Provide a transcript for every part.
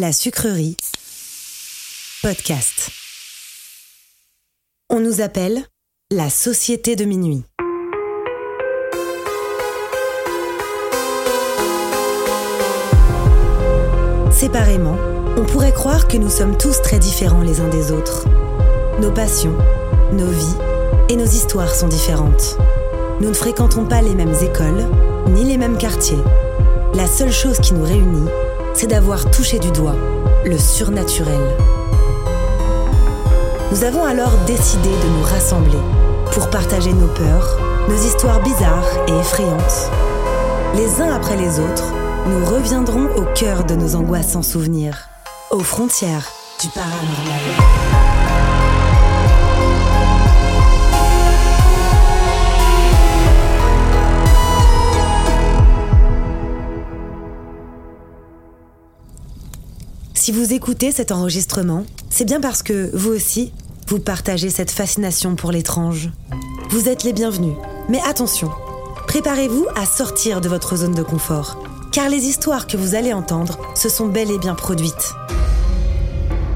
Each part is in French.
La sucrerie. Podcast. On nous appelle la société de minuit. Séparément, on pourrait croire que nous sommes tous très différents les uns des autres. Nos passions, nos vies et nos histoires sont différentes. Nous ne fréquentons pas les mêmes écoles, ni les mêmes quartiers. La seule chose qui nous réunit, c'est d'avoir touché du doigt le surnaturel. Nous avons alors décidé de nous rassembler pour partager nos peurs, nos histoires bizarres et effrayantes. Les uns après les autres, nous reviendrons au cœur de nos angoisses sans souvenirs, aux frontières du paranormal. Si vous écoutez cet enregistrement, c'est bien parce que, vous aussi, vous partagez cette fascination pour l'étrange. Vous êtes les bienvenus. Mais attention, préparez-vous à sortir de votre zone de confort, car les histoires que vous allez entendre se sont bel et bien produites.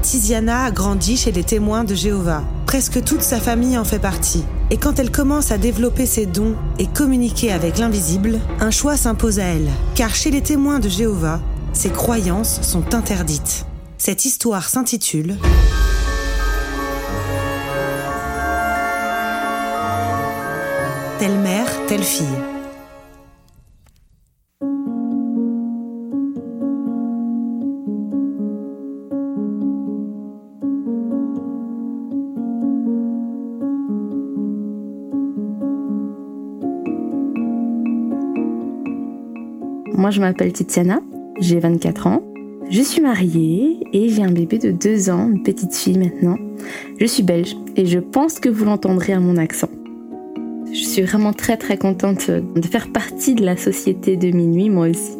Tiziana a grandi chez les témoins de Jéhovah. Presque toute sa famille en fait partie. Et quand elle commence à développer ses dons et communiquer avec l'invisible, un choix s'impose à elle. Car chez les témoins de Jéhovah, ses croyances sont interdites. Cette histoire s'intitule Telle mère, telle fille. Moi, je m'appelle Tiziana, j'ai 24 ans. Je suis mariée et j'ai un bébé de 2 ans, une petite fille maintenant. Je suis belge et je pense que vous l'entendrez à mon accent. Je suis vraiment très très contente de faire partie de la société de minuit, moi aussi.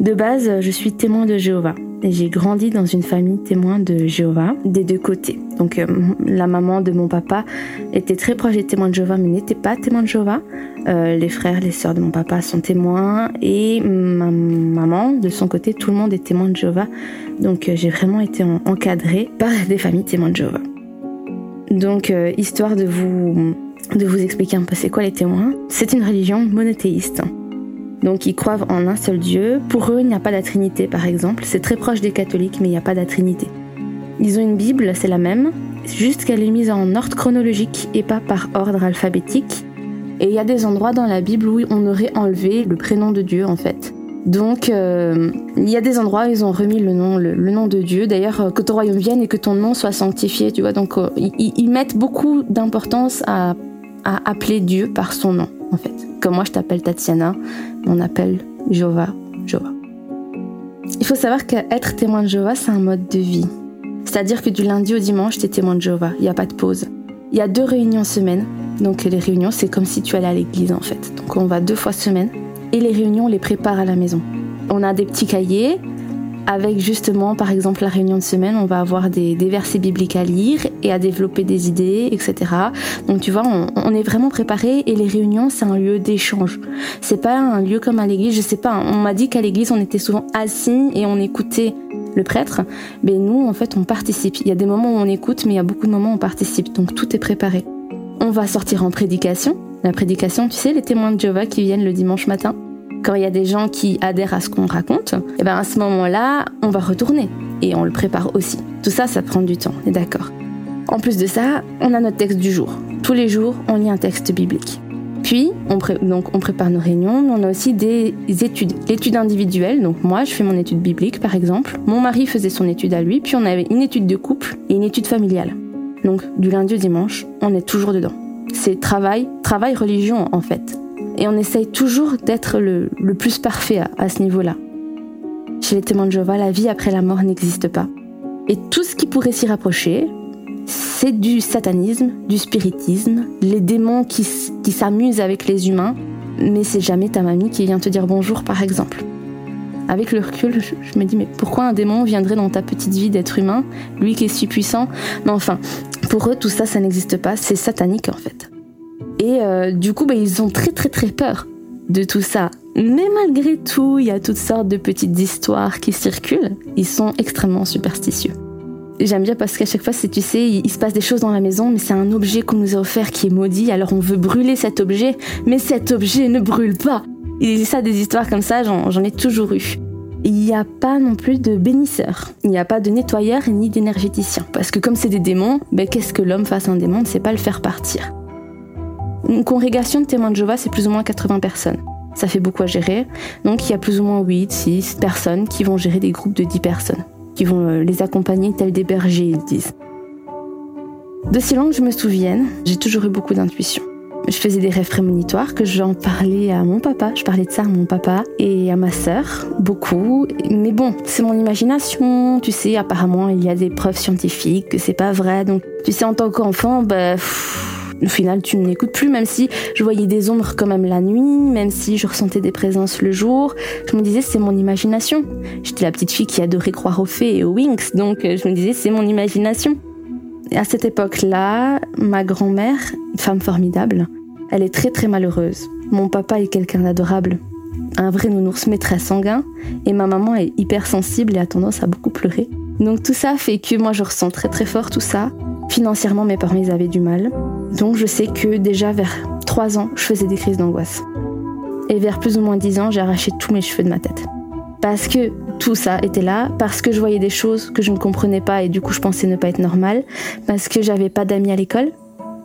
De base, je suis témoin de Jéhovah j'ai grandi dans une famille témoin de Jéhovah des deux côtés. Donc euh, la maman de mon papa était très proche des témoins de Jéhovah mais n'était pas témoin de Jéhovah. Euh, les frères, les sœurs de mon papa sont témoins et ma maman, de son côté, tout le monde est témoin de Jéhovah. Donc euh, j'ai vraiment été encadrée par des familles témoins de Jéhovah. Donc histoire de vous de vous expliquer un peu c'est quoi les témoins, c'est une religion monothéiste. Donc ils croient en un seul Dieu. Pour eux, il n'y a pas de Trinité, par exemple. C'est très proche des catholiques, mais il n'y a pas de Trinité. Ils ont une Bible, c'est la même, juste qu'elle est mise en ordre chronologique et pas par ordre alphabétique. Et il y a des endroits dans la Bible où on aurait enlevé le prénom de Dieu, en fait. Donc, euh, il y a des endroits où ils ont remis le nom, le, nom de Dieu. D'ailleurs, euh, que ton royaume vienne et que ton nom soit sanctifié, tu vois. Donc, euh, ils, mettent beaucoup d'importance à, appeler Dieu par son nom, Comme moi, je t'appelle Tatiana, on appelle Jova, Jova. Il faut savoir qu'être témoin de Jova, c'est un mode de vie. C'est-à-dire que du lundi au dimanche, tu es témoin de Jova. Il n'y a pas de pause. Il y a deux réunions semaine. Donc, les réunions, c'est comme si tu allais à l'église, en fait. Donc, on va deux fois semaine et les réunions, on les prépare à la maison. On a des petits cahiers avec justement, par exemple, la réunion de semaine, on va avoir des, versets bibliques à lire et à développer des idées, etc. Donc tu vois, on, est vraiment préparé et les réunions, c'est un lieu d'échange. C'est pas un lieu comme à l'église, je sais pas. On m'a dit qu'à l'église, on était souvent assis et on écoutait le prêtre. Mais nous, en fait, on participe. Il y a des moments où on écoute, mais il y a beaucoup de moments où on participe. Donc tout est préparé. On va sortir en prédication. La prédication, tu sais, les témoins de Jéhovah qui viennent le dimanche matin quand il y a des gens qui adhèrent à ce qu'on raconte, et eh ben à ce moment-là, on va retourner et on le prépare aussi. Tout ça, ça prend du temps, on est d'accord. En plus de ça, on a notre texte du jour. Tous les jours, on lit un texte biblique. Puis, on, donc, on prépare nos réunions, mais on a aussi des études. L'étude individuelle, donc moi, je fais mon étude biblique, par exemple. Mon mari faisait son étude à lui, puis on avait une étude de couple et une étude familiale. Donc, du lundi au dimanche, on est toujours dedans. C'est travail, travail religion, en fait et on essaye toujours d'être le, plus parfait à, ce niveau-là. Chez les témoins de la vie après la mort n'existe pas. Et tout ce qui pourrait s'y rapprocher, c'est du satanisme, du spiritisme, les démons qui, s'amusent avec les humains, mais c'est jamais ta mamie qui vient te dire bonjour par exemple. Avec le recul, je, me dis mais pourquoi un démon viendrait dans ta petite vie d'être humain, lui qui est si puissant? Mais enfin, pour eux tout ça, ça n'existe pas, c'est satanique en fait. Et euh, du coup, bah, ils ont très très très peur de tout ça. Mais malgré tout, il y a toutes sortes de petites histoires qui circulent. Ils sont extrêmement superstitieux. J'aime bien parce qu'à chaque fois, tu sais, il, se passe des choses dans la maison, mais c'est un objet qu'on nous a offert qui est maudit, alors on veut brûler cet objet, mais cet objet ne brûle pas. Et ça, des histoires comme ça, j'en ai toujours eu. Il n'y a pas non plus de bénisseur, il n'y a pas de nettoyeur ni d'énergéticien. Parce que comme c'est des démons, ben, qu'est-ce que l'homme fasse un démon ne sait pas le faire partir. Une congrégation de témoins de Jéhovah, c'est plus ou moins 80 personnes. Ça fait beaucoup à gérer. Donc il y a plus ou moins 8, 6 personnes qui vont gérer des groupes de 10 personnes, qui vont euh, les accompagner tels des bergers, ils disent. De loin que je me souvienne, j'ai toujours eu beaucoup d'intuition. Je faisais des rêves prémonitoires que j'en parlais à mon papa. Je parlais de ça à mon papa et à ma sœur, beaucoup. Mais bon, c'est mon imagination. Tu sais, apparemment, il y a des preuves scientifiques que c'est pas vrai. Donc, tu sais, en tant qu'enfant, bah, au final, tu ne m'écoutes plus, même si je voyais des ombres quand même la nuit, même si je ressentais des présences le jour. Je me disais, c'est mon imagination. J'étais la petite fille qui adorait croire aux fées et aux wings, donc euh, je me disais, c'est mon imagination. Et à cette époque-là, ma grand-mère, femme formidable, elle est très très malheureuse. Mon papa est quelqu'un d'adorable, un vrai nounours mais très sanguin, et ma maman est hyper sensible et a tendance à beaucoup pleurer. Donc tout ça fait que moi je ressens très très fort tout ça. Financièrement, mes parents avaient du mal. Donc je sais que déjà vers 3 ans, je faisais des crises d'angoisse. Et vers plus ou moins 10 ans, j'ai arraché tous mes cheveux de ma tête. Parce que tout ça était là, parce que je voyais des choses que je ne comprenais pas et du coup je pensais ne pas être normale, parce que j'avais pas d'amis à l'école,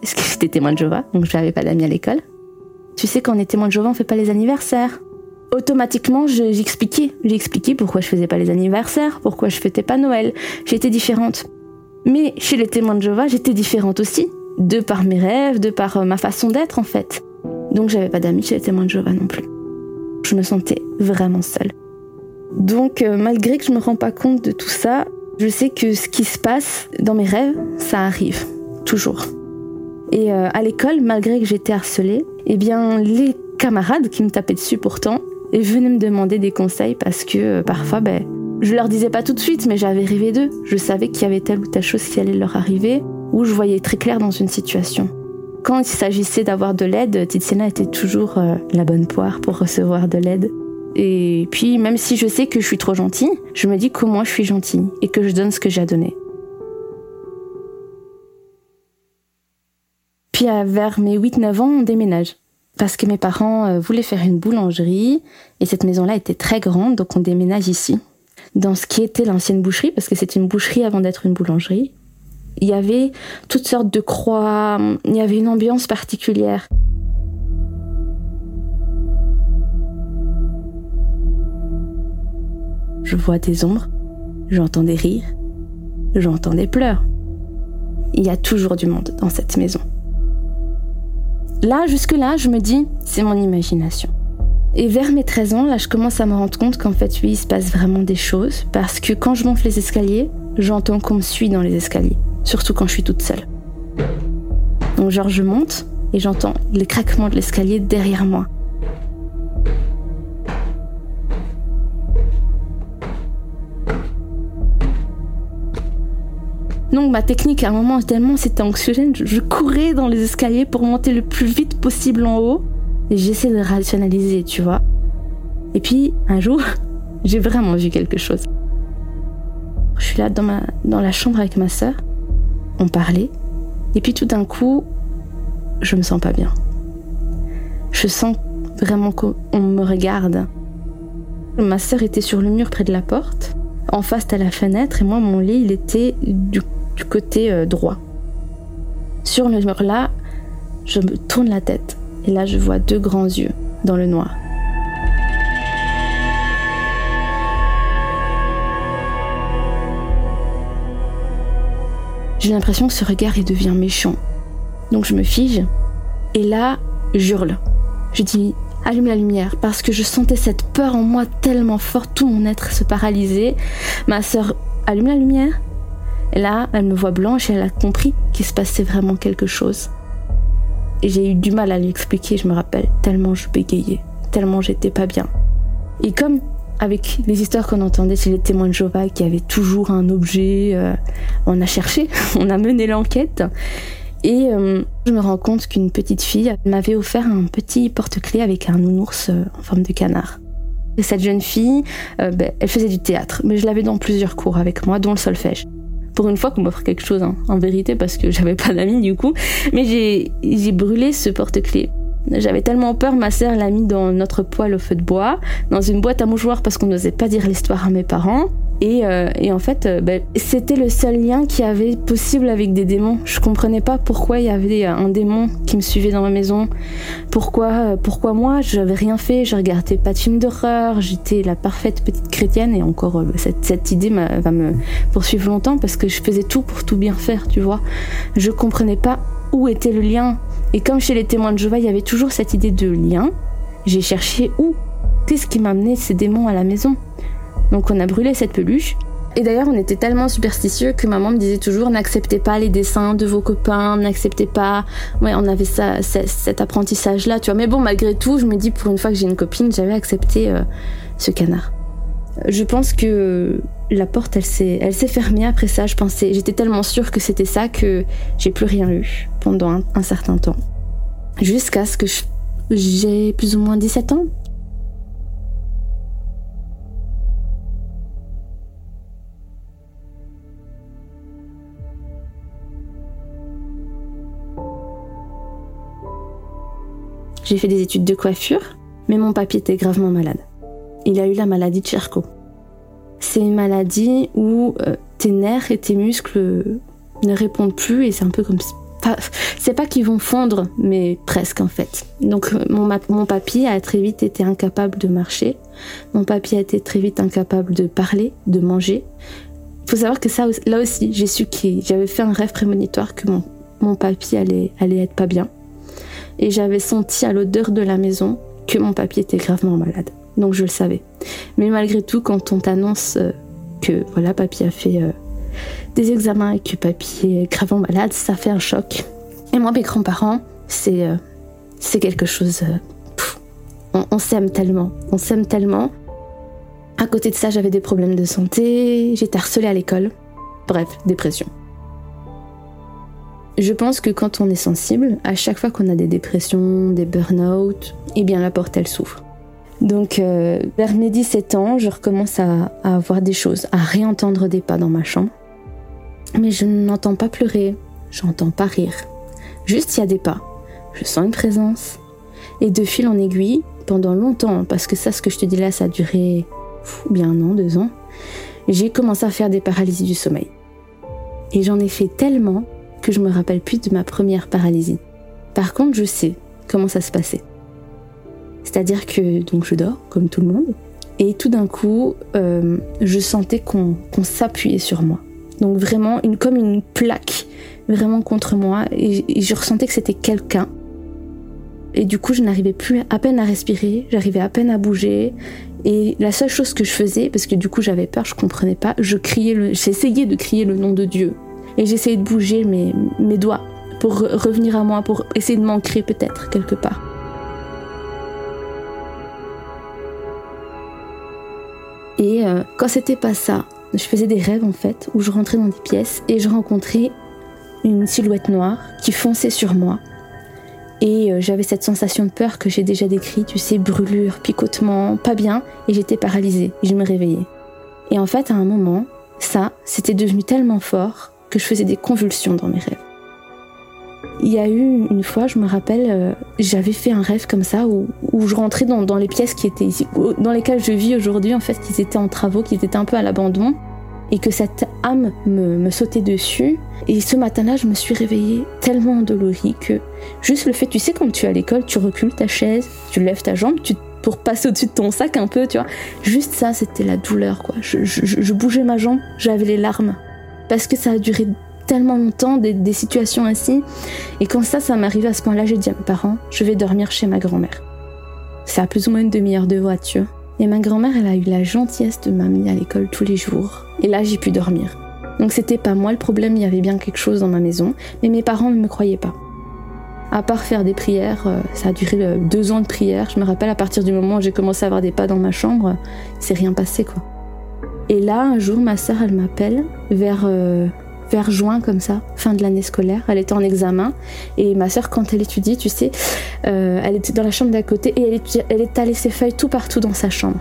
parce que j'étais témoin de Jéhovah, donc je n'avais pas d'amis à l'école. Tu sais, quand on est témoin de Jéhovah, on fait pas les anniversaires. Automatiquement, j'expliquais, j'ai expliqué pourquoi je faisais pas les anniversaires, pourquoi je fêtais pas Noël. J'étais différente. Mais chez les témoins de Jéhovah, j'étais différente aussi, de par mes rêves, de par euh, ma façon d'être en fait. Donc j'avais pas d'amis chez les témoins de Jéhovah non plus. Je me sentais vraiment seule. Donc euh, malgré que je me rends pas compte de tout ça, je sais que ce qui se passe dans mes rêves, ça arrive toujours. Et euh, à l'école, malgré que j'étais harcelée, eh bien les camarades qui me tapaient dessus pourtant, venaient me demander des conseils parce que parfois, ben, je leur disais pas tout de suite, mais j'avais rêvé d'eux. Je savais qu'il y avait telle ou telle chose qui allait leur arriver, ou je voyais très clair dans une situation. Quand il s'agissait d'avoir de l'aide, Tiziana était toujours euh, la bonne poire pour recevoir de l'aide. Et puis, même si je sais que je suis trop gentille, je me dis qu'au moins je suis gentille et que je donne ce que j'ai à donner. Puis, vers mes 8-9 ans, on déménage. Parce que mes parents euh, voulaient faire une boulangerie et cette maison-là était très grande, donc on déménage ici dans ce qui était l'ancienne boucherie, parce que c'était une boucherie avant d'être une boulangerie. Il y avait toutes sortes de croix, il y avait une ambiance particulière. je vois des ombres, j'entends des rires, j'entends des pleurs. Il y a toujours du monde dans cette maison. Là, jusque-là, je me dis, c'est mon imagination. Et vers mes 13 ans, là, je commence à me rendre compte qu'en fait, oui, il se passe vraiment des choses. Parce que quand je monte les escaliers, j'entends qu'on me suit dans les escaliers. Surtout quand je suis toute seule. Donc, genre, je monte et j'entends le craquement de l'escalier derrière moi. Donc ma technique à un moment tellement c'était anxiogène, je, courais dans les escaliers pour monter le plus vite possible en haut j'essaie de rationaliser, tu vois. Et puis un jour, j'ai vraiment vu quelque chose. Je suis là dans, la chambre avec ma sœur, on parlait, et puis tout d'un coup, je me sens pas bien. Je sens vraiment qu'on me regarde. Ma sœur était sur le mur près de la porte, en face à la fenêtre, et moi mon lit il était du du côté euh, droit. Sur le mur là, je me tourne la tête et là je vois deux grands yeux dans le noir. J'ai l'impression que ce regard il devient méchant. Donc je me fige et là, j'hurle. Je dis allume la lumière parce que je sentais cette peur en moi tellement forte, tout mon être se paralysait. Ma sœur allume la lumière et là, elle me voit blanche et elle a compris qu'il se passait vraiment quelque chose. J'ai eu du mal à lui expliquer, je me rappelle, tellement je bégayais, tellement j'étais pas bien. Et comme avec les histoires qu'on entendait chez les témoins de Jéhovah, qui avaient toujours un objet, euh, on a cherché, on a mené l'enquête. Et euh, je me rends compte qu'une petite fille m'avait offert un petit porte-clés avec un nounours euh, en forme de canard. Et cette jeune fille, ben, elle faisait du théâtre, mais je l'avais dans plusieurs cours avec moi, dont le solfège pour une fois qu'on m'offre quelque chose, hein, en vérité, parce que j'avais pas d'amis du coup. Mais j'ai brûlé ce porte-clés. J'avais tellement peur, ma sœur l'a mis dans notre poêle au feu de bois, dans une boîte à mouchoirs parce qu'on n'osait pas dire l'histoire à mes parents. Et, euh, en fait, euh, ben, c'était le seul lien qui avait possible avec des démons. Je comprenais pas pourquoi il y avait un démon qui me suivait dans ma maison. Pourquoi, euh, pourquoi moi, j'avais rien fait, je regardais pas de films d'horreur, j'étais la parfaite petite chrétienne. Et encore cette, cette idée va me poursuivre longtemps parce que je faisais tout pour tout bien faire, tu vois. Je comprenais pas où était le lien. Et comme chez les témoins de Jéhovah, il y avait toujours cette idée de lien, j'ai cherché où? Qu'est-ce qui m'amenait ces démons à la maison? Donc on a brûlé cette peluche. Et d'ailleurs, on était tellement superstitieux que maman me disait toujours n'acceptez pas les dessins de vos copains, n'acceptez pas. Ouais, on avait ça, cet apprentissage-là, tu vois. Mais bon, malgré tout, je me dis pour une fois que j'ai une copine, j'avais accepté euh, ce canard. Je pense que la porte, elle s'est, elle s'est fermée après ça. Je pensais, j'étais tellement sûre que c'était ça que j'ai plus rien eu pendant un, certain temps. Jusqu'à ce que j'ai plus ou moins 17 ans. J'ai fait des études de coiffure, mais mon papy était gravement malade. Il a eu la maladie de Charcot. C'est une maladie où euh, tes nerfs et tes muscles ne répondent plus et c'est un peu comme c'est pas qu'ils vont fondre, mais presque en fait. Donc euh, mon, mon papy a très vite été incapable de marcher, mon papy a été très vite incapable de parler, de manger. Faut savoir que ça, là aussi, j'ai su que j'avais fait un rêve prémonitoire que mon, mon papy allait, allait être pas bien. Et j'avais senti à l'odeur de la maison que mon papy était gravement malade donc je le savais. Mais malgré tout, quand on t'annonce euh, que voilà, papy a fait euh, des examens et que papy est gravement malade, ça fait un choc. Et moi, mes grands-parents, c'est euh, quelque chose. on, on s'aime tellement, on s'aime tellement. À côté de ça, j'avais des problèmes de santé, j'étais harcelée à l'école. Bref, dépression. Je pense que quand on est sensible, à chaque fois qu'on a des dépressions, des burn-out, eh bien la porte elle s'ouvre. Donc euh, vers mes 17 ans, je recommence à, à, avoir des choses, à réentendre des pas dans ma chambre. Mais je n'entends pas pleurer, j'entends pas rire. Juste il y a des pas. Je sens une présence. Et de fil en aiguille, pendant longtemps, parce que ça, ce que je te dis là, ça a duré bien un an, deux ans, j'ai commencé à faire des paralysies du sommeil. Et j'en ai fait tellement que je me rappelle plus de ma première paralysie. Par contre, je sais comment ça se passait. C'est-à-dire que donc je dors comme tout le monde Et tout d'un coup, euh, je sentais qu'on s'appuyait sur moi. Donc vraiment une, comme une plaque vraiment contre moi. Et, je ressentais que c'était quelqu'un. Et du coup, je n'arrivais plus à peine à respirer, j'arrivais à peine à bouger. Et la seule chose que je faisais, parce que du coup j'avais peur, je comprenais pas, je criais, j'essayais de crier le nom de Dieu. Et j'essayais de bouger mes, mes doigts pour revenir à moi, pour essayer de m'ancrer peut-être quelque part. Et euh, quand c'était pas ça, je faisais des rêves en fait, où je rentrais dans des pièces et je rencontrais une silhouette noire qui fonçait sur moi. Et euh, j'avais cette sensation de peur que j'ai déjà décrite, tu sais, brûlure, picotement, pas bien, et j'étais paralysée, je me réveillais. Et en fait, à un moment, ça, c'était devenu tellement fort que je faisais des convulsions dans mes rêves. Il y a eu une fois, je me rappelle, euh, j'avais fait un rêve comme ça où, je rentrais dans, les pièces qui étaient ici, dans lesquelles je vis aujourd'hui, en fait, qui étaient en travaux, qui étaient un peu à l'abandon, et que cette âme me, sautait dessus. Et ce matin-là, je me suis réveillée tellement endolorie que juste le fait, tu sais, quand tu es à l'école, tu recules ta chaise, tu lèves ta jambe, tu pour passer au-dessus de ton sac un peu, tu vois. Juste ça, c'était la douleur, quoi. Je bougeais ma jambe, j'avais les larmes. Parce que ça a duré tellement longtemps des, situations ainsi. Et quand ça, ça m'arrivait à ce point-là, j'ai dit à mes parents, je vais dormir chez ma grand-mère. C'est à plus ou moins une demi-heure de voiture. Et ma grand-mère, elle a eu la gentillesse de m'amener à l'école tous les jours. Et là, j'ai pu dormir. Donc c'était pas moi le problème, il y avait bien quelque chose dans ma maison, mais mes parents ne me croyaient pas. À part faire des prières, euh, ça a duré euh, deux ans de prières. Je me rappelle à partir du moment où j'ai commencé à avoir des pas dans ma chambre, c'est rien passé quoi. Et là, un jour, ma sœur, elle m'appelle vers euh, vers juin comme ça, fin de l'année scolaire. Elle était en examen et ma sœur, quand elle étudie, tu sais, euh, elle était dans la chambre d'à côté et elle, elle étalait ses feuilles tout partout dans sa chambre.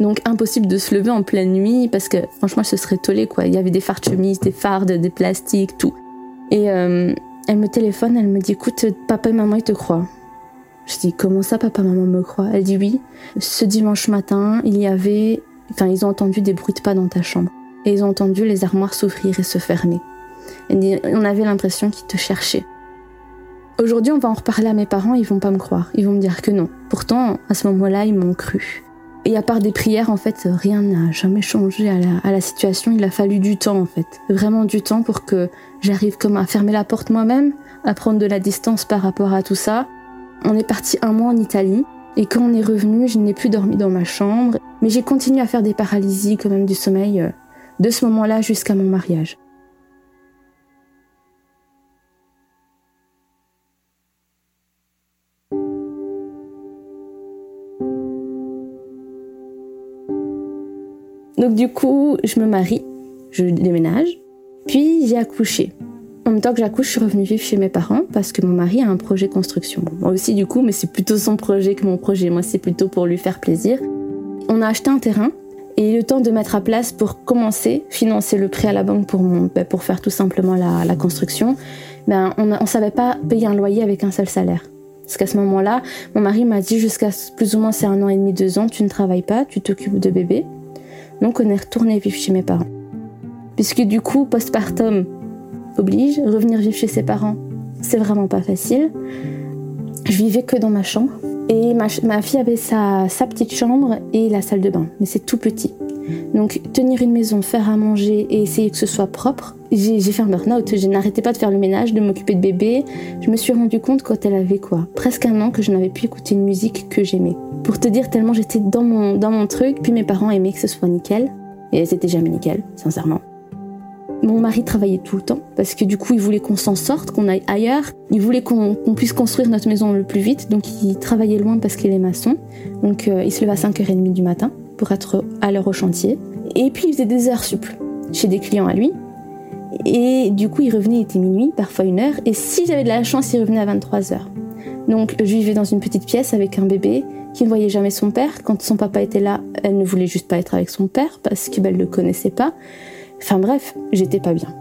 Donc impossible de se lever en pleine nuit parce que franchement, se serait tollée quoi. Il y avait des fards de chemise, des fardes, des plastiques, tout. Et euh, elle me téléphone, elle me dit écoute, papa et maman ils te croient. Je dis comment ça, papa, maman me croient Elle dit oui. Ce dimanche matin, il y avait, enfin ils ont entendu des bruits de pas dans ta chambre et ils ont entendu les armoires s'ouvrir et se fermer. On avait l'impression qu'ils te cherchaient. Aujourd'hui, on va en reparler à mes parents, ils vont pas me croire. Ils vont me dire que non. Pourtant, à ce moment-là, ils m'ont cru. Et à part des prières, en fait, rien n'a jamais changé à la, à la, situation. Il a fallu du temps, en fait. Vraiment du temps pour que j'arrive comme à fermer la porte moi-même, à prendre de la distance par rapport à tout ça. On est parti un mois en Italie. Et quand on est revenu, je n'ai plus dormi dans ma chambre. Mais j'ai continué à faire des paralysies, quand même, du sommeil euh, de ce moment-là jusqu'à mon mariage. Donc du coup, je me marie, je déménage, puis j'ai accouché. En même temps que j'accouche, je suis revenue vivre chez mes parents parce que mon mari a un projet construction. moi aussi du coup, mais c'est plutôt son projet que mon projet. Moi, c'est plutôt pour lui faire plaisir. On a acheté un terrain et le temps de mettre à place pour commencer, financer le prêt à la banque pour, ben, pour faire tout simplement la, la construction, ben, on ne savait pas payer un loyer avec un seul salaire. Parce qu'à ce moment-là, mon mari m'a dit jusqu'à plus ou moins c'est un an et demi, deux ans, tu ne travailles pas, tu t'occupes de bébé. Donc on est retourné vivre chez mes parents. Puisque du coup, postpartum oblige, revenir vivre chez ses parents, c'est vraiment pas facile. Je vivais que dans ma chambre. Et ma, fille avait sa, petite chambre et la salle de bain, mais c'est tout petit. Donc tenir une maison, faire à manger et essayer que ce soit propre, j'ai fait un burn-out. Je n'arrêtais pas de faire le ménage, de m'occuper de bébé. Je me suis rendu compte quand elle avait quoi Presque un an que je n'avais pu écouter une musique que j'aimais. Pour te dire tellement j'étais dans mon, dans mon truc, puis mes parents aimaient que ce soit nickel. Et c'était jamais nickel, sincèrement. Mon mari travaillait tout le temps parce que du coup, il voulait qu'on s'en sorte, qu'on aille ailleurs. Il voulait qu'on puisse construire notre maison le plus vite. Donc, il travaillait loin parce qu'il est maçon. Donc, euh, il se levait à 5h30 du matin pour être à l'heure au chantier. Et puis, il faisait des heures sup chez des clients à lui. Et du coup, il revenait, il était minuit, parfois une heure. Et si j'avais de la chance, il revenait à 23h. Donc, je vivais dans une petite pièce avec un bébé qui ne voyait jamais son père. Quand son papa était là, elle ne voulait juste pas être avec son père parce qu'elle ne le connaissait pas. Enfin bref, j'étais pas bien.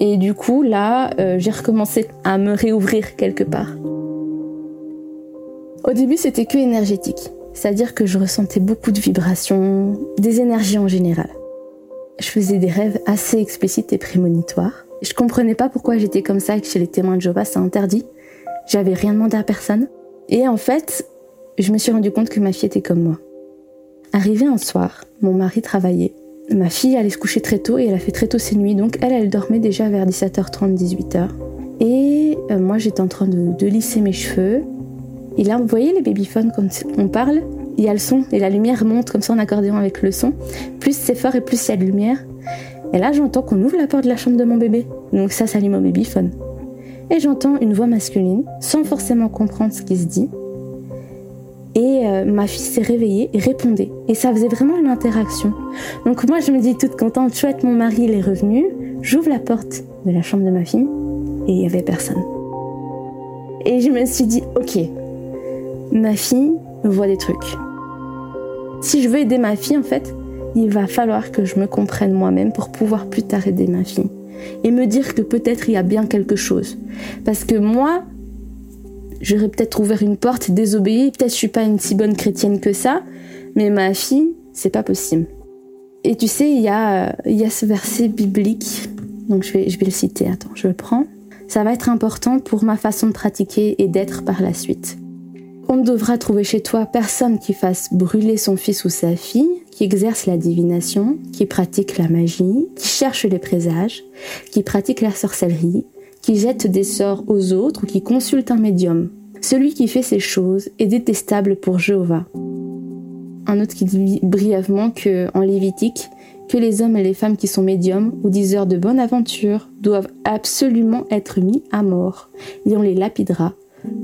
Et du coup, là, euh, j'ai recommencé à me réouvrir quelque part. Au début, c'était que énergétique. C'est-à-dire que je ressentais beaucoup de vibrations, des énergies en général. Je faisais des rêves assez explicites et prémonitoires. Je comprenais pas pourquoi j'étais comme ça et que chez les témoins de Jéhovah, c'est interdit. J'avais rien demandé à personne. Et en fait, je me suis rendu compte que ma fille était comme moi. Arrivé un soir, mon mari travaillait. Ma fille allait se coucher très tôt et elle a fait très tôt ses nuits, donc elle, elle dormait déjà vers 17h30, 18h. Et euh, moi, j'étais en train de, de, lisser mes cheveux. Et là, vous voyez les babyphones, quand on parle, il y a le son et la lumière monte comme ça en accordéon avec le son. Plus c'est fort et plus il y a de lumière. Et là, j'entends qu'on ouvre la porte de la chambre de mon bébé. Donc ça s'allume au babyphone. Et j'entends une voix masculine, sans forcément comprendre ce qui se dit. Et euh, ma fille s'est réveillée et répondait. Et ça faisait vraiment une interaction. Donc moi, je me dis toute contente, chouette, mon mari, il est revenu. J'ouvre la porte de la chambre de ma fille et il n'y avait personne. Et je me suis dit, ok, ma fille voit des trucs. Si je veux aider ma fille, en fait, il va falloir que je me comprenne moi-même pour pouvoir plus tard aider ma fille. Et me dire que peut-être il y a bien quelque chose. Parce que moi, j'aurais peut-être ouvert une porte, désobéi, peut-être je suis pas une si bonne chrétienne que ça, mais ma fille, c'est pas possible. Et tu sais, il y a, il y a ce verset biblique, donc je vais, je vais le citer, attends, je le prends. Ça va être important pour ma façon de pratiquer et d'être par la suite. On ne devra trouver chez toi personne qui fasse brûler son fils ou sa fille, qui exerce la divination, qui pratique la magie, qui cherche les présages, qui pratique la sorcellerie, qui jette des sorts aux autres ou qui consulte un médium. Celui qui fait ces choses est détestable pour Jéhovah. Un autre qui dit brièvement que, en Lévitique, que les hommes et les femmes qui sont médiums ou diseurs de bonne aventure doivent absolument être mis à mort, et on les lapidera,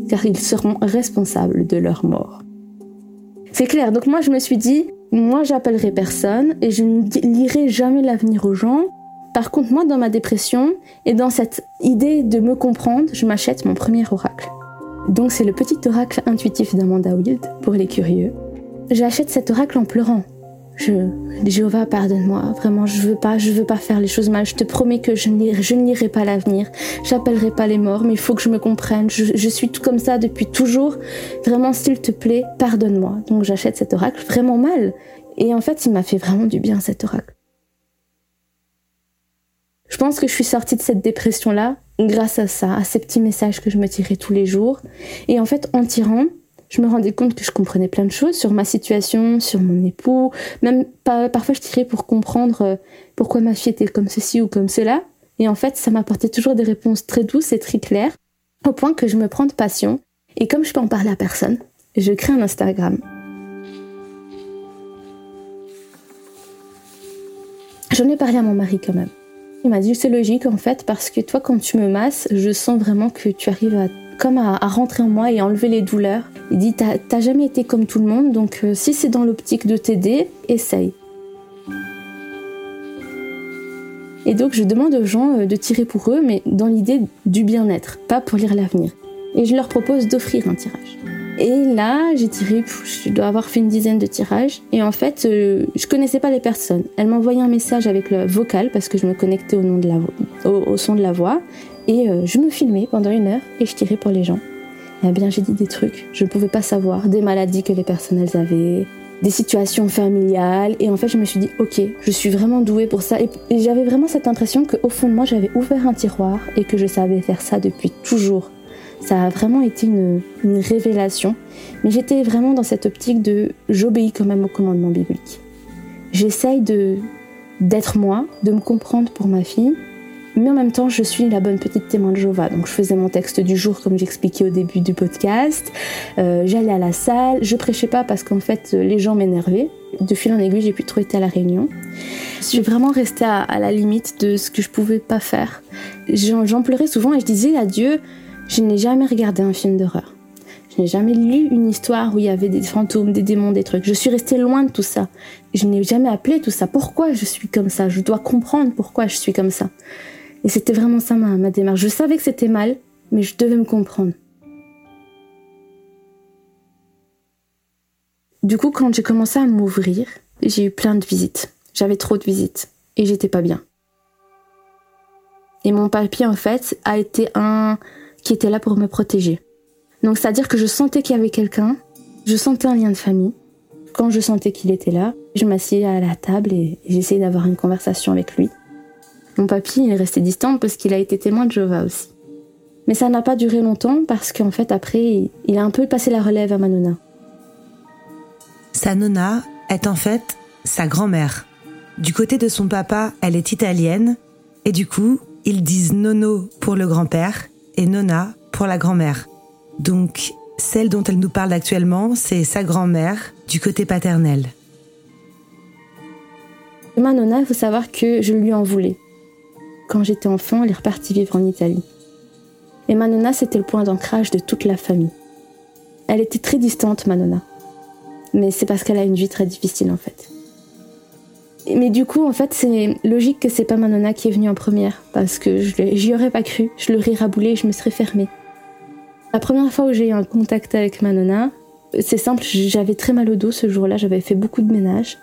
car ils seront responsables de leur mort. C'est clair, donc moi je me suis dit, moi j'appellerai personne et je ne lirai jamais l'avenir aux gens. Par contre, moi dans ma dépression et dans cette idée de me comprendre, je m'achète mon premier oracle. Donc c'est le petit oracle intuitif d'Amanda Wild pour les curieux. J'achète cet oracle en pleurant. Je, Jéhovah, pardonne-moi. Vraiment, je veux pas, je veux pas faire les choses mal. Je te promets que je n'irai pas l'avenir. J'appellerai pas les morts, mais il faut que je me comprenne. Je, suis tout comme ça depuis toujours. Vraiment, s'il te plaît, pardonne-moi. Donc, j'achète cet oracle vraiment mal. Et en fait, il m'a fait vraiment du bien, cet oracle. Je pense que je suis sortie de cette dépression-là grâce à ça, à ces petits messages que je me tirais tous les jours. Et en fait, en tirant, je me rendais compte que je comprenais plein de choses sur ma situation, sur mon époux. Même parfois, je tirais pour comprendre euh, pourquoi ma fille était comme ceci ou comme cela. Et en fait, ça m'apportait toujours des réponses très douces et très claires, au point que je me prends de passion. Et comme je peux en parler à personne, je crée un Instagram. J'en ai parlé à mon mari quand même. Il m'a dit c'est logique en fait parce que toi quand tu me masses, je sens vraiment que tu arrives à comme à, rentrer en moi et enlever les douleurs. Il dit T'as jamais été comme tout le monde, donc euh, si c'est dans l'optique de t'aider, essaye. Et donc je demande aux gens euh, de tirer pour eux, mais dans l'idée du bien-être, pas pour lire l'avenir. Et je leur propose d'offrir un tirage. Et là, j'ai tiré, je dois avoir fait une dizaine de tirages. Et en fait, euh, je connaissais pas les personnes. Elle m'envoyait un message avec le vocal parce que je me connectais au, son de la voix. Et euh, je me filmais pendant une heure et je tirais pour les gens. Et eh bien, j'ai dit des trucs, je ne pouvais pas savoir, des maladies que les personnes avaient, des situations familiales. Et en fait, je me suis dit, ok, je suis vraiment douée pour ça. Et, j'avais vraiment cette impression qu'au fond de moi, j'avais ouvert un tiroir et que je savais faire ça depuis toujours. Ça a vraiment été une, révélation. Mais j'étais vraiment dans cette optique de j'obéis quand même au commandement biblique. J'essaye de d'être moi, de me comprendre pour ma fille, mais en même temps, je suis la bonne petite témoin de Jova. Donc, je faisais mon texte du jour, comme j'expliquais au début du podcast. Euh, j'allais à la salle. Je prêchais pas parce qu'en fait, les gens m'énervaient. De fil en aiguille, j'ai pu trop être à la réunion. J'ai vraiment resté à, la limite de ce que je pouvais pas faire. J'en pleurais souvent et je disais à Dieu, je n'ai jamais regardé un film d'horreur. Je n'ai jamais lu une histoire où il y avait des fantômes, des démons, des trucs. Je suis restée loin de tout ça. Je n'ai jamais appelé tout ça. Pourquoi je suis comme ça? Je dois comprendre pourquoi je suis comme ça. Et c'était vraiment ça ma, démarche. Je savais que c'était mal, mais je devais me comprendre. Du coup, quand j'ai commencé à m'ouvrir, j'ai eu plein de visites. J'avais trop de visites et j'étais pas bien. Et mon papier, en fait, a été un qui était là pour me protéger. Donc, c'est-à-dire que je sentais qu'il y avait quelqu'un, je sentais un lien de famille. Quand je sentais qu'il était là, je m'asseyais à la table et j'essayais d'avoir une conversation avec lui. Mon papy est resté distant parce qu'il a été témoin de Jova aussi. Mais ça n'a pas duré longtemps parce qu'en fait après, il a un peu passé la relève à ma nonna. Sa nonna est en fait sa grand-mère. Du côté de son papa, elle est italienne, et du coup, ils disent nono pour le grand-père et nonna pour la grand-mère. Donc, celle dont elle nous parle actuellement, c'est sa grand-mère du côté paternel. Ma nonna, il faut savoir que je lui en voulais. Quand j'étais enfant, elle est repartie vivre en Italie. Et ma nonna, c'était le point d'ancrage de toute la famille. Elle était très distante, ma nonna. Mais c'est parce qu'elle a une vie très difficile, en fait. Mais du coup, en fait, c'est logique que c'est pas ma nonna qui est venue en première, parce que j'y aurais pas cru. Je l'aurais raboulé et je me serais fermée. La première fois où j'ai eu un contact avec ma nonna, c'est simple, j'avais très mal au dos ce jour-là, j'avais fait beaucoup de ménage.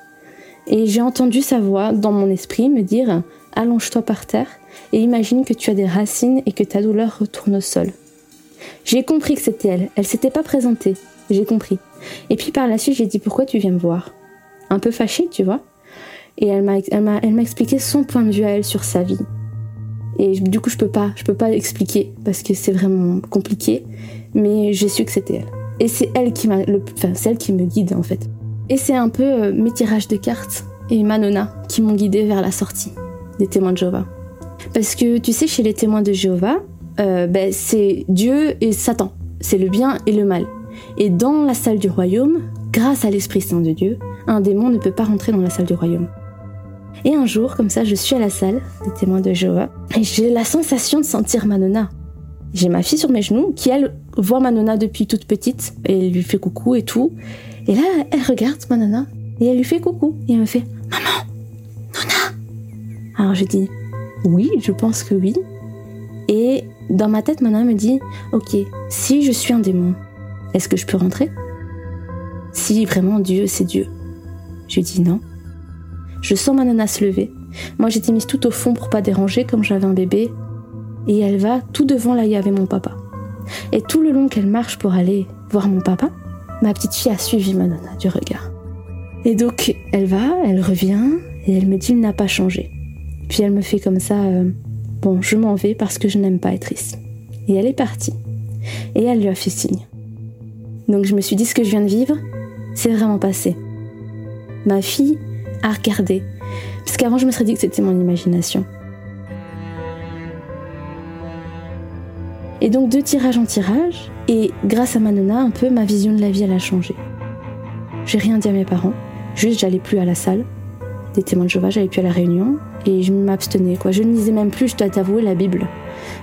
Et j'ai entendu sa voix dans mon esprit me dire Allonge-toi par terre et imagine que tu as des racines et que ta douleur retourne au sol. J'ai compris que c'était elle. Elle s'était pas présentée. J'ai compris. Et puis par la suite, j'ai dit Pourquoi tu viens me voir? Un peu fâchée, tu vois? Et elle m'a, elle m'a, expliqué son point de vue à elle sur sa vie. Et du coup, je peux pas, je peux pas expliquer parce que c'est vraiment compliqué. Mais j'ai su que c'était elle. Et c'est elle qui m'a, le, enfin, c'est elle qui me guide en fait. Et c'est un peu euh, mes tirages de cartes et Manona qui m'ont guidé vers la sortie des témoins de Jéhovah. Parce que tu sais, chez les témoins de Jéhovah, euh, ben, c'est Dieu et Satan. C'est le bien et le mal. Et dans la salle du royaume, grâce à l'Esprit Saint de Dieu, un démon ne peut pas rentrer dans la salle du royaume. Et un jour, comme ça, je suis à la salle des témoins de Jéhovah et j'ai la sensation de sentir Manona. J'ai ma fille sur mes genoux qui, elle, voit Manona depuis toute petite et elle lui fait coucou et tout. Et là, elle regarde ma nana et elle lui fait coucou. Et elle me fait Maman Nona Alors je dis Oui, je pense que oui. Et dans ma tête, ma nana me dit Ok, si je suis un démon, est-ce que je peux rentrer? Si vraiment Dieu, c'est Dieu. Je dis non. Je sens ma nana se lever. Moi, j'étais mise tout au fond pour pas déranger, comme j'avais un bébé. Et elle va tout devant là il y avait mon papa. Et tout le long qu'elle marche pour aller voir mon papa, ma petite fille a suivi ma nana du regard. Et donc, elle va, elle revient, et elle me dit, il n'a pas changé. Puis elle me fait comme ça, euh, bon, je m'en vais parce que je n'aime pas être ici. Et elle est partie. Et elle lui a fait signe. Donc je me suis dit, ce que je viens de vivre, c'est vraiment passé. Ma fille a regardé. Parce qu'avant, je me serais dit que c'était mon imagination. Et donc de tirage en tirage, et grâce à Manona, un peu ma vision de la vie elle a changé. J'ai rien dit à mes parents, juste j'allais plus à la salle des témoins de Jéhovah, j'allais plus à la réunion et je m'abstenais quoi. Je ne lisais même plus, je dois t'avouer, la Bible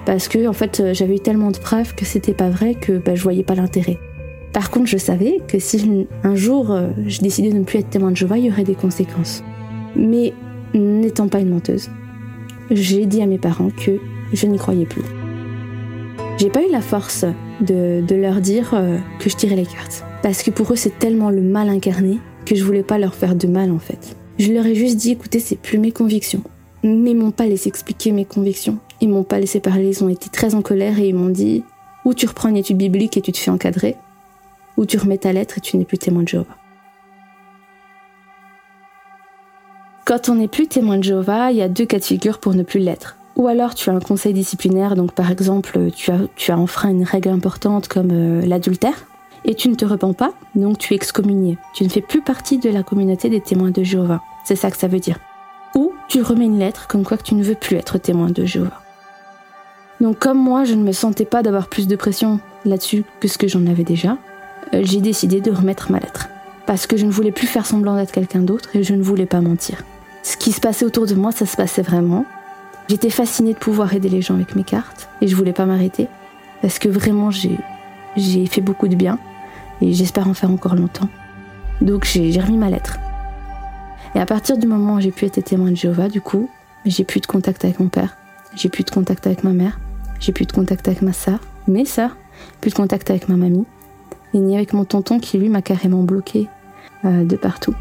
parce que en fait j'avais eu tellement de preuves que c'était pas vrai que bah, je voyais pas l'intérêt. Par contre, je savais que si un jour euh, je décidais de ne plus être témoin de Jéhovah, il y aurait des conséquences. Mais n'étant pas une menteuse, j'ai dit à mes parents que je n'y croyais plus. J'ai pas eu la force de, leur dire euh, que je tirais les cartes. Parce que pour eux, c'est tellement le mal incarné que je voulais pas leur faire de mal en fait. Je leur ai juste dit écoutez, c'est plus mes convictions. Mais ils m'ont pas laissé expliquer mes convictions. Ils m'ont pas laissé parler, ils ont été très en colère et ils m'ont dit ou tu reprends une étude biblique et tu te fais encadrer, ou tu remets ta lettre et tu n'es plus témoin de Jéhovah. Quand on n'est plus témoin de Jéhovah, il y a deux cas de figure pour ne plus l'être. Ou alors tu as un conseil disciplinaire, donc par exemple tu as, tu as enfreint une règle importante comme euh, l'adultère, et tu ne te repens pas, donc tu es excommunié. Tu ne fais plus partie de la communauté des témoins de Jéhovah. C'est ça que ça veut dire. Ou tu remets une lettre comme quoi tu ne veux plus être témoin de Jéhovah. Donc comme moi, je ne me sentais pas d'avoir plus de pression là-dessus que ce que j'en avais déjà, j'ai décidé de remettre ma lettre. Parce que je ne voulais plus faire semblant d'être quelqu'un d'autre et je ne voulais pas mentir. Ce qui se passait autour de moi, ça se passait vraiment. J'étais fascinée de pouvoir aider les gens avec mes cartes et je voulais pas m'arrêter parce que vraiment j'ai fait beaucoup de bien et j'espère en faire encore longtemps. Donc j'ai remis ma lettre. Et à partir du moment où j'ai pu être témoin de Jéhovah, du coup, j'ai plus de contact avec mon père, j'ai plus de contact avec ma mère, j'ai plus de contact avec ma soeur, mes sœurs, plus de contact avec ma mamie, et ni avec mon tonton qui lui m'a carrément bloqué euh, de partout.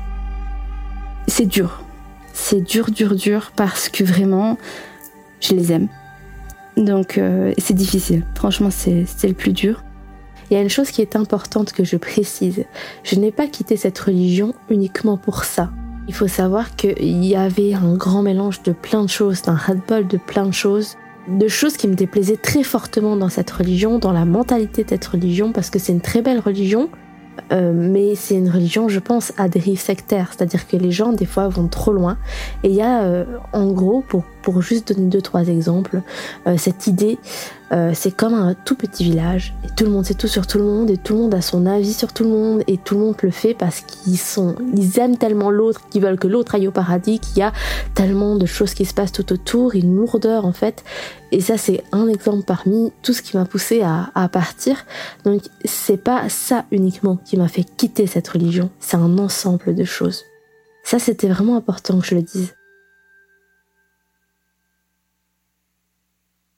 C'est dur, c'est dur, dur, dur parce que vraiment, je les aime. Donc euh, c'est difficile. Franchement, c'est le plus dur. Il y a une chose qui est importante que je précise. Je n'ai pas quitté cette religion uniquement pour ça. Il faut savoir qu'il y avait un grand mélange de plein de choses, d'un ras-bol de plein de choses, de choses qui me déplaisaient très fortement dans cette religion, dans la mentalité de cette religion, parce que c'est une très belle religion, Euh, mais c'est une religion, je pense, à dérive sectaire, c'est-à-dire que les gens des fois vont trop loin. Et il y a, euh, en gros, pour, pour juste donner deux trois exemples, euh, cette idée, c'est comme un tout petit village et tout le monde sait tout sur tout le monde et tout le monde a son avis sur tout le monde et tout le monde le fait parce qu'ils sont, ils aiment tellement l'autre, qu'ils veulent que l'autre aille au paradis, qu'il y a tellement de choses qui se passent tout autour, une lourdeur en fait. Et ça, c'est un exemple parmi tout ce qui m'a poussé à partir. Donc, c'est pas ça uniquement qui m'a fait quitter cette religion, c'est un ensemble de choses. Ça, c'était vraiment important que je le dise.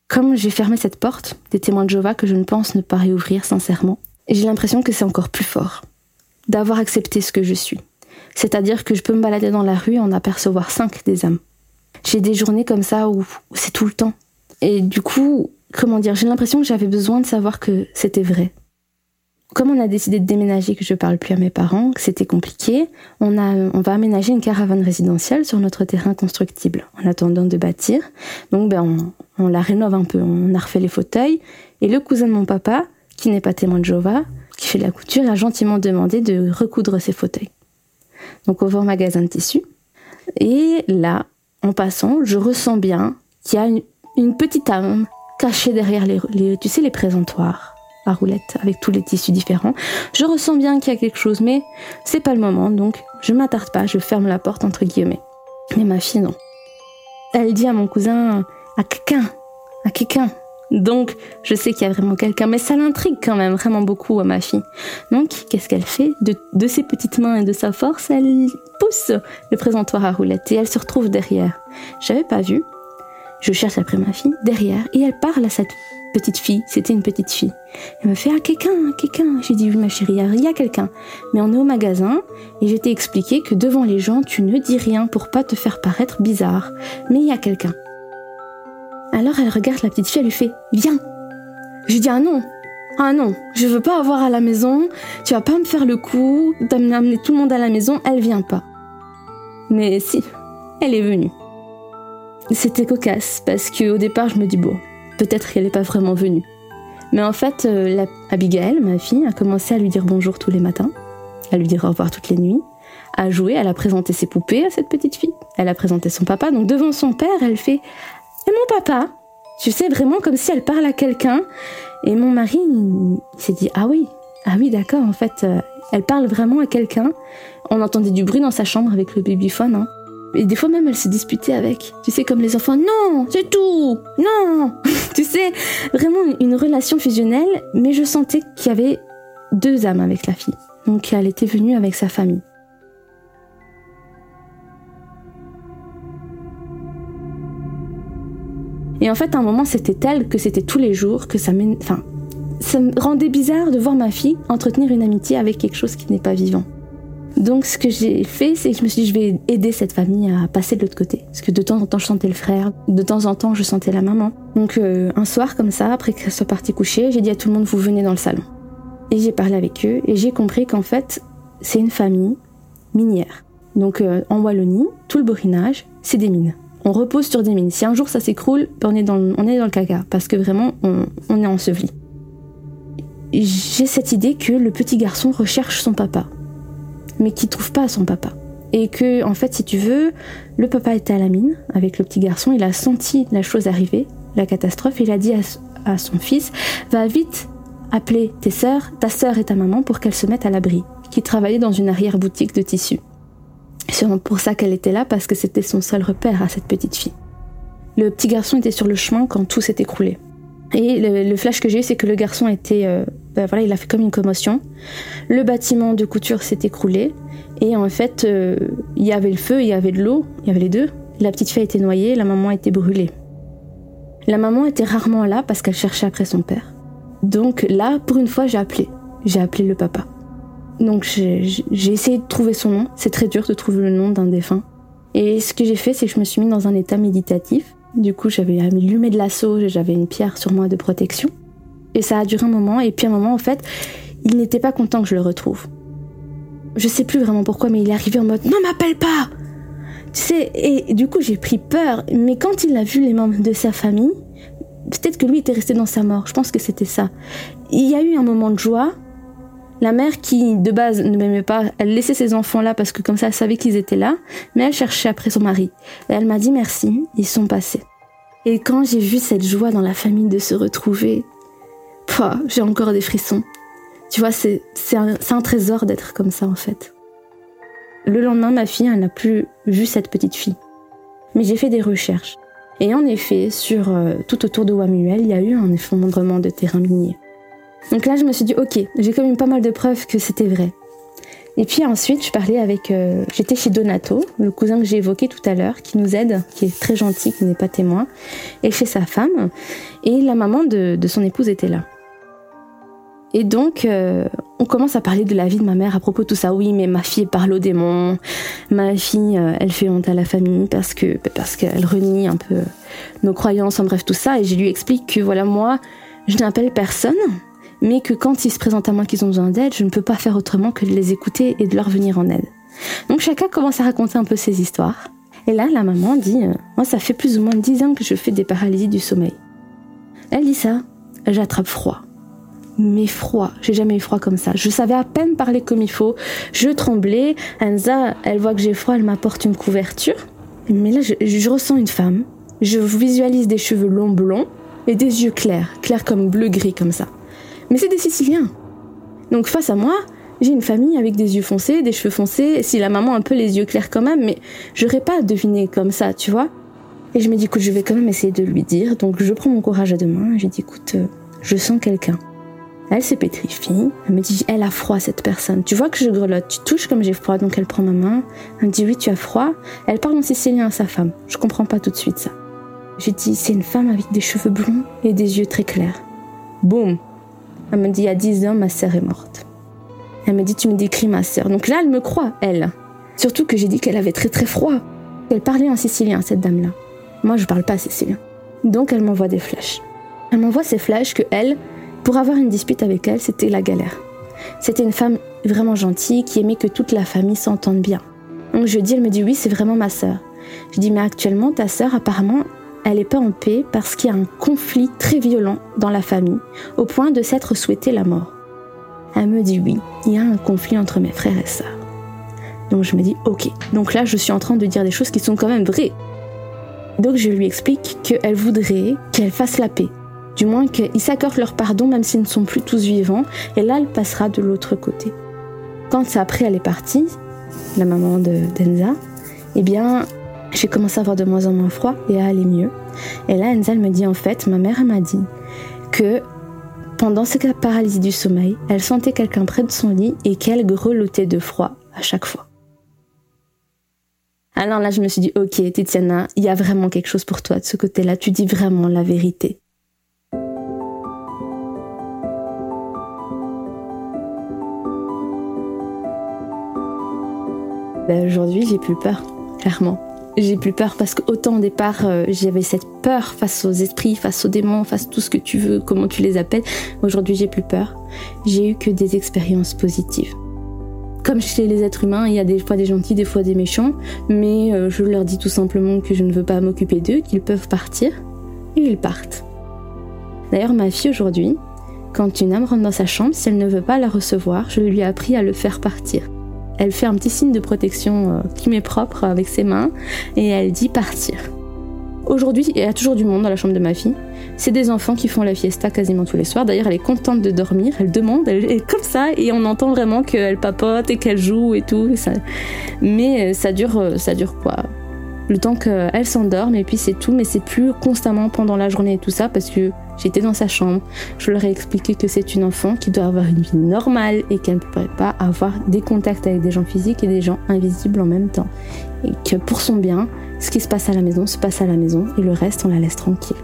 Comme j'ai fermé cette porte des témoins de Jéhovah que je ne pense ne pas réouvrir sincèrement, j'ai l'impression que c'est encore plus fort d'avoir accepté ce que je suis. C'est-à-dire que je peux me balader dans la rue et en apercevoir cinq des âmes. J'ai des journées comme ça où c'est tout le temps. Et du coup, comment dire, j'ai l'impression que j'avais besoin de savoir que c'était vrai, comme on a décidé de déménager, que je parle plus à mes parents, que c'était compliqué, on, a, on va aménager une caravane résidentielle sur notre terrain constructible en attendant de bâtir. Donc ben, on, on la rénove un peu, on a refait les fauteuils. Et le cousin de mon papa, qui n'est pas témoin de Jova, qui fait de la couture, a gentiment demandé de recoudre ses fauteuils. Donc on va magasin de tissus. Et là, en passant, je ressens bien qu'il y a une, petite âme cachée derrière les, tu sais, les présentoirs roulette avec tous les tissus différents. Je ressens bien qu'il y a quelque chose, mais c'est pas le moment, donc je m'attarde pas, je ferme la porte entre guillemets. Mais ma fille, non. Elle dit à mon cousin, à quelqu'un, à quelqu'un. Donc, je sais qu'il y a vraiment quelqu'un, mais ça l'intrigue quand même vraiment beaucoup à ma fille. Donc, qu'est-ce qu'elle fait de, de, ses petites mains et de sa force, elle pousse le présentoir à roulette et elle se retrouve derrière. J'avais pas vu. Je cherche après ma fille derrière et elle parle à cette petite fille, c'était une petite fille. Elle me fait Ah, quelqu'un, quelqu'un. J'ai dit Oui, ma chérie, il y a quelqu'un. Mais on est au magasin et je t'ai expliqué que devant les gens, tu ne dis rien pour pas te faire paraître bizarre. Mais il y a quelqu'un. Alors elle regarde la petite fille, elle lui fait Viens. Je dis Ah non, ah non, je veux pas avoir à la maison, tu vas pas me faire le coup d'amener tout le monde à la maison, elle vient pas. Mais si, elle est venue. C'était cocasse parce que au départ je me dis bon, peut-être qu'elle n'est pas vraiment venue. Mais en fait, euh, Abigail, ma fille, a commencé à lui dire bonjour tous les matins, à lui dire au revoir toutes les nuits, à jouer, elle a présenté ses poupées à cette petite fille, elle a présenté son papa, donc devant son père, elle fait Mon papa Tu sais, vraiment comme si elle parle à quelqu'un. Et mon mari s'est dit Ah oui, ah oui, d'accord, en fait, euh, elle parle vraiment à quelqu'un. On entendait du bruit dans sa chambre avec le babyphone. Hein. Et des fois même, elle se disputait avec. Tu sais, comme les enfants, non, c'est tout, non. tu sais, vraiment une relation fusionnelle, mais je sentais qu'il y avait deux âmes avec la fille. Donc elle était venue avec sa famille. Et en fait, à un moment, c'était tel que c'était tous les jours, que ça Enfin, ça me rendait bizarre de voir ma fille entretenir une amitié avec quelque chose qui n'est pas vivant. Donc ce que j'ai fait, c'est que je me suis dit, je vais aider cette famille à passer de l'autre côté. Parce que de temps en temps, je sentais le frère, de temps en temps, je sentais la maman. Donc euh, un soir comme ça, après qu'elle soit partie coucher, j'ai dit à tout le monde, vous venez dans le salon. Et j'ai parlé avec eux et j'ai compris qu'en fait, c'est une famille minière. Donc euh, en Wallonie, tout le borinage, c'est des mines. On repose sur des mines. Si un jour ça s'écroule, on est dans le, on est dans le caca parce que vraiment on, est enseveli. J'ai cette idée que le petit garçon recherche son papa mais qui trouve pas son papa. Et que, en fait, si tu veux, le papa était à la mine avec le petit garçon, il a senti la chose arriver, la catastrophe, il a dit à, son fils Va vite appeler tes sœurs, ta sœur et ta maman pour qu'elles se mettent à l'abri, qui travaillait dans une arrière-boutique de tissus. C'est pour ça qu'elle était là, parce que c'était son seul repère à cette petite fille. Le petit garçon était sur le chemin quand tout s'est écroulé. Et le, flash que j'ai eu, c'est que le garçon était, ben voilà, il a fait comme une commotion. Le bâtiment de couture s'est écroulé et en fait, euh, il y avait le feu, il y avait de l'eau, il y avait les deux. La petite fille été noyée, la maman a été brûlée. La maman était rarement là parce qu'elle cherchait après son père. Donc là, pour une fois, j'ai appelé. J'ai appelé le papa. Donc j'ai essayé de trouver son nom. C'est très dur de trouver le nom d'un défunt. Et ce que j'ai fait, c'est que je me suis mis dans un état méditatif. Du coup, j'avais allumé de la sauge et j'avais une pierre sur moi de protection. Et ça a duré un moment, et puis un moment, en fait, il n'était pas content que je le retrouve. Je sais plus vraiment pourquoi, mais il est arrivé en mode Non, m'appelle pas Tu sais, et du coup, j'ai pris peur, mais quand il a vu les membres de sa famille, peut-être que lui était resté dans sa mort, je pense que c'était ça. Il y a eu un moment de joie, La mère qui, de base, ne m'aimait pas, elle laissait ses enfants là parce que comme ça, elle savait qu'ils étaient là, mais elle cherchait après son mari. Et elle m'a dit merci, ils sont passés. Et quand j'ai vu cette joie dans la famille de se retrouver, j'ai encore des frissons. Tu vois, c'est un, un trésor d'être comme ça en fait. Le lendemain, ma fille, elle n'a plus vu cette petite fille. Mais j'ai fait des recherches. Et en effet, sur euh, tout autour de Wamuel, il y a eu un effondrement de terrain minier. Donc là, je me suis dit, ok, j'ai quand même pas mal de preuves que c'était vrai. Et puis ensuite, je parlais avec. Euh, j'étais chez Donato, le cousin que j'ai évoqué tout à l'heure, qui nous aide, qui est très gentil, qui n'est pas témoin, et chez sa femme. Et la maman de, son épouse était là. Et donc, euh, on commence à parler de la vie de ma mère à propos de tout ça. Oui, mais ma fille parle au démon. Ma fille, euh, elle fait honte à la famille parce que parce qu'elle renie un peu nos croyances. En bref, tout ça. Et je lui explique que voilà, moi, je n'appelle personne mais que quand ils se présentent à moi qu'ils ont besoin d'aide, je ne peux pas faire autrement que de les écouter et de leur venir en aide. Donc chacun commence à raconter un peu ses histoires. Et là, la maman dit, euh, moi ça fait plus ou moins dix ans que je fais des paralysies du sommeil. Elle dit ça, j'attrape froid. Mais froid, j'ai jamais eu froid comme ça. Je savais à peine parler comme il faut. Je tremblais. Anza, elle voit que j'ai froid, elle m'apporte une couverture. Mais là, je, je ressens une femme. Je visualise des cheveux longs blonds et des yeux clairs, clairs comme bleu-gris comme ça. Mais c'est des Siciliens. Donc face à moi, j'ai une famille avec des yeux foncés, des cheveux foncés, si la maman un peu les yeux clairs quand même, mais j'aurais pas deviné comme ça, tu vois. Et je me dis, écoute, je vais quand même essayer de lui dire. Donc je prends mon courage à deux mains et je dis, écoute, euh, je sens quelqu'un. Elle se pétrifie. Elle me dit, elle a froid cette personne. Tu vois que je grelotte, tu touches comme j'ai froid. Donc elle prend ma main. Elle me dit, oui, tu as froid. Elle parle en sicilien à sa femme. Je comprends pas tout de suite ça. Je dis, c'est une femme avec des cheveux blonds et des yeux très clairs. Boum, elle me dit, il y a 10 ans, ma sœur est morte. Elle me dit, tu me décris ma sœur. Donc là, elle me croit, elle. Surtout que j'ai dit qu'elle avait très très froid. Elle parlait en sicilien, cette dame-là. Moi, je parle pas sicilien. Donc, elle m'envoie des flèches. Elle m'envoie ces flèches que elle, pour avoir une dispute avec elle, c'était la galère. C'était une femme vraiment gentille qui aimait que toute la famille s'entende bien. Donc je dis, elle me dit oui, c'est vraiment ma sœur. Je dis mais actuellement ta sœur apparemment elle n'est pas en paix parce qu'il y a un conflit très violent dans la famille, au point de s'être souhaité la mort. Elle me dit oui, il y a un conflit entre mes frères et sœurs. Donc je me dis ok, donc là je suis en train de dire des choses qui sont quand même vraies. Donc je lui explique qu'elle voudrait qu'elle fasse la paix, du moins qu'ils s'accordent leur pardon même s'ils ne sont plus tous vivants, et là elle passera de l'autre côté. Quand après elle est partie, la maman de Denza, eh bien j'ai commencé à avoir de moins en moins froid et à aller mieux. Et là, Enza me dit en fait, ma mère m'a dit que pendant cette paralysie du sommeil, elle sentait quelqu'un près de son lit et qu'elle grelottait de froid à chaque fois. Alors là, je me suis dit, ok, Titiana, il y a vraiment quelque chose pour toi de ce côté-là. Tu dis vraiment la vérité. Ben, aujourd'hui, j'ai plus peur, clairement j'ai plus peur parce qu'autant au départ euh, j'avais cette peur face aux esprits, face aux démons, face à tout ce que tu veux, comment tu les appelles. Aujourd'hui j'ai plus peur. J'ai eu que des expériences positives. Comme chez les êtres humains, il y a des fois des gentils, des fois des méchants, mais euh, je leur dis tout simplement que je ne veux pas m'occuper d'eux, qu'ils peuvent partir, et ils partent. D'ailleurs ma fille aujourd'hui, quand une âme rentre dans sa chambre, si elle ne veut pas la recevoir, je lui ai appris à le faire partir. Elle fait un petit signe de protection euh, qui m'est propre avec ses mains et elle dit partir. Aujourd'hui, il y a toujours du monde dans la chambre de ma fille. C'est des enfants qui font la fiesta quasiment tous les soirs. D'ailleurs, elle est contente de dormir. Elle demande, elle est comme ça, et on entend vraiment qu'elle papote et qu'elle joue et tout. Mais euh, ça dure, euh, ça dure quoi? Le temps qu'elle s'endorme et puis c'est tout. Mais c'est plus constamment pendant la journée et tout ça parce que J'étais dans sa chambre, je leur ai expliqué que c'est une enfant qui doit avoir une vie normale et qu'elle ne pourrait pas avoir des contacts avec des gens physiques et des gens invisibles en même temps. Et que pour son bien, ce qui se passe à la maison se passe à la maison et le reste, on la laisse tranquille.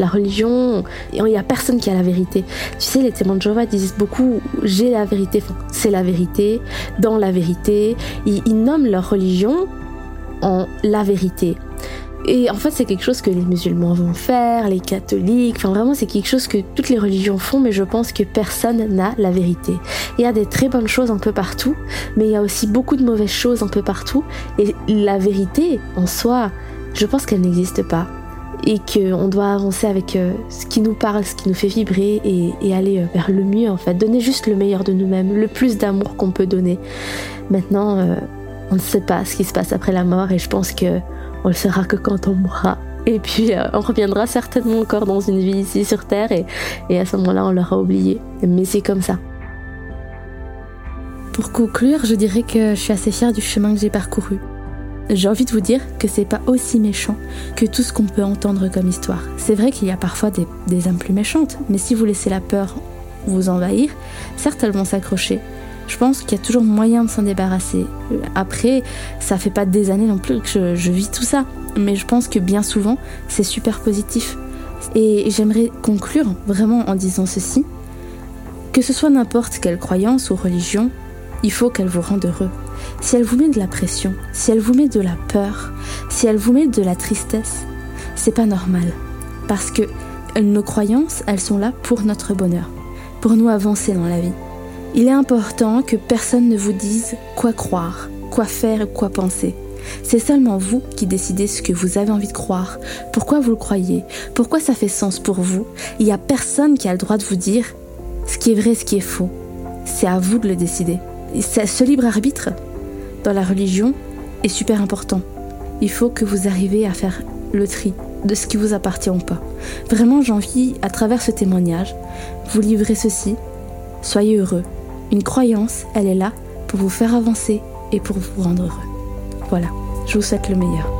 La religion, il n'y a personne qui a la vérité. Tu sais, les témoins de Jéhovah disent beaucoup j'ai la vérité, c'est la vérité, dans la vérité. ils nomment leur religion la vérité. Et en fait, c'est quelque chose que les musulmans vont faire, les catholiques, enfin vraiment, c'est quelque chose que toutes les religions font, mais je pense que personne n'a la vérité. Il y a des très bonnes choses un peu partout, mais il y a aussi beaucoup de mauvaises choses un peu partout, et la vérité, en soi, je pense qu'elle n'existe pas. et qu'on doit avancer avec euh, ce qui nous parle, ce qui nous fait vibrer et, aller euh, vers le mieux en fait, donner juste le meilleur de nous-mêmes, le plus d'amour qu'on peut donner. Maintenant, euh, on ne sait pas ce qui se passe après la mort et je pense que on le saura que quand on mourra. Et puis on reviendra certainement encore dans une vie ici sur Terre et, à ce moment-là on l'aura oublié. Mais c'est comme ça. Pour conclure, je dirais que je suis assez fière du chemin que j'ai parcouru j'ai envie de vous dire que c'est pas aussi méchant que tout ce qu'on peut entendre comme histoire. C'est vrai qu'il y a parfois des, âmes plus méchantes, mais si vous laissez la peur vous envahir, certes elles vont s'accrocher. Je pense qu'il y a toujours moyen de s'en débarrasser. Après, ça fait pas des années non plus que je, vis tout ça, mais je pense que bien souvent, c'est super positif. Et j'aimerais conclure vraiment en disant ceci. Que ce soit n'importe quelle croyance ou religion, il faut qu'elle vous rende heureux si elle vous met de la pression, si elle vous met de la peur, si elle vous met de la tristesse, c'est pas normal. Parce que nos croyances, elles sont là pour notre bonheur, pour nous avancer dans la vie. Il est important que personne ne vous dise quoi croire, quoi faire quoi penser. C'est seulement vous qui décidez ce que vous avez envie de croire, pourquoi vous le croyez, pourquoi ça fait sens pour vous? Il n'y a personne qui a le droit de vous dire ce qui est vrai, ce qui est faux. C'est à vous de le décider. ce libre arbitre, dans la religion est super important. Il faut que vous arriviez à faire le tri de ce qui vous appartient ou pas. Vraiment, j'ai envie, à travers ce témoignage, vous livrer ceci. Soyez heureux. Une croyance, elle est là pour vous faire avancer et pour vous rendre heureux. Voilà, je vous souhaite le meilleur.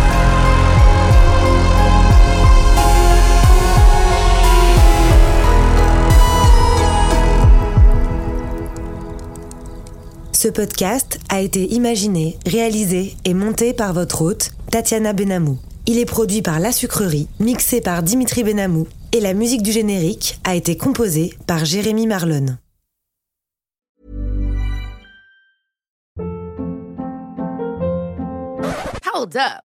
Ce podcast a été imaginé, réalisé et monté par votre hôte, Tatiana Benamou. Il est produit par La Sucrerie, mixé par Dimitri Benamou, et la musique du générique a été composée par Jérémy Marlon. Hold up.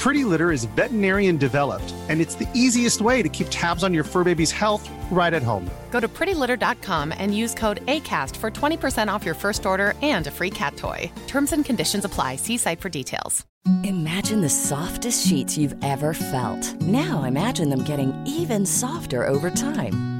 Pretty Litter is veterinarian developed, and it's the easiest way to keep tabs on your fur baby's health right at home. Go to prettylitter.com and use code ACAST for 20% off your first order and a free cat toy. Terms and conditions apply. See site for details. Imagine the softest sheets you've ever felt. Now imagine them getting even softer over time.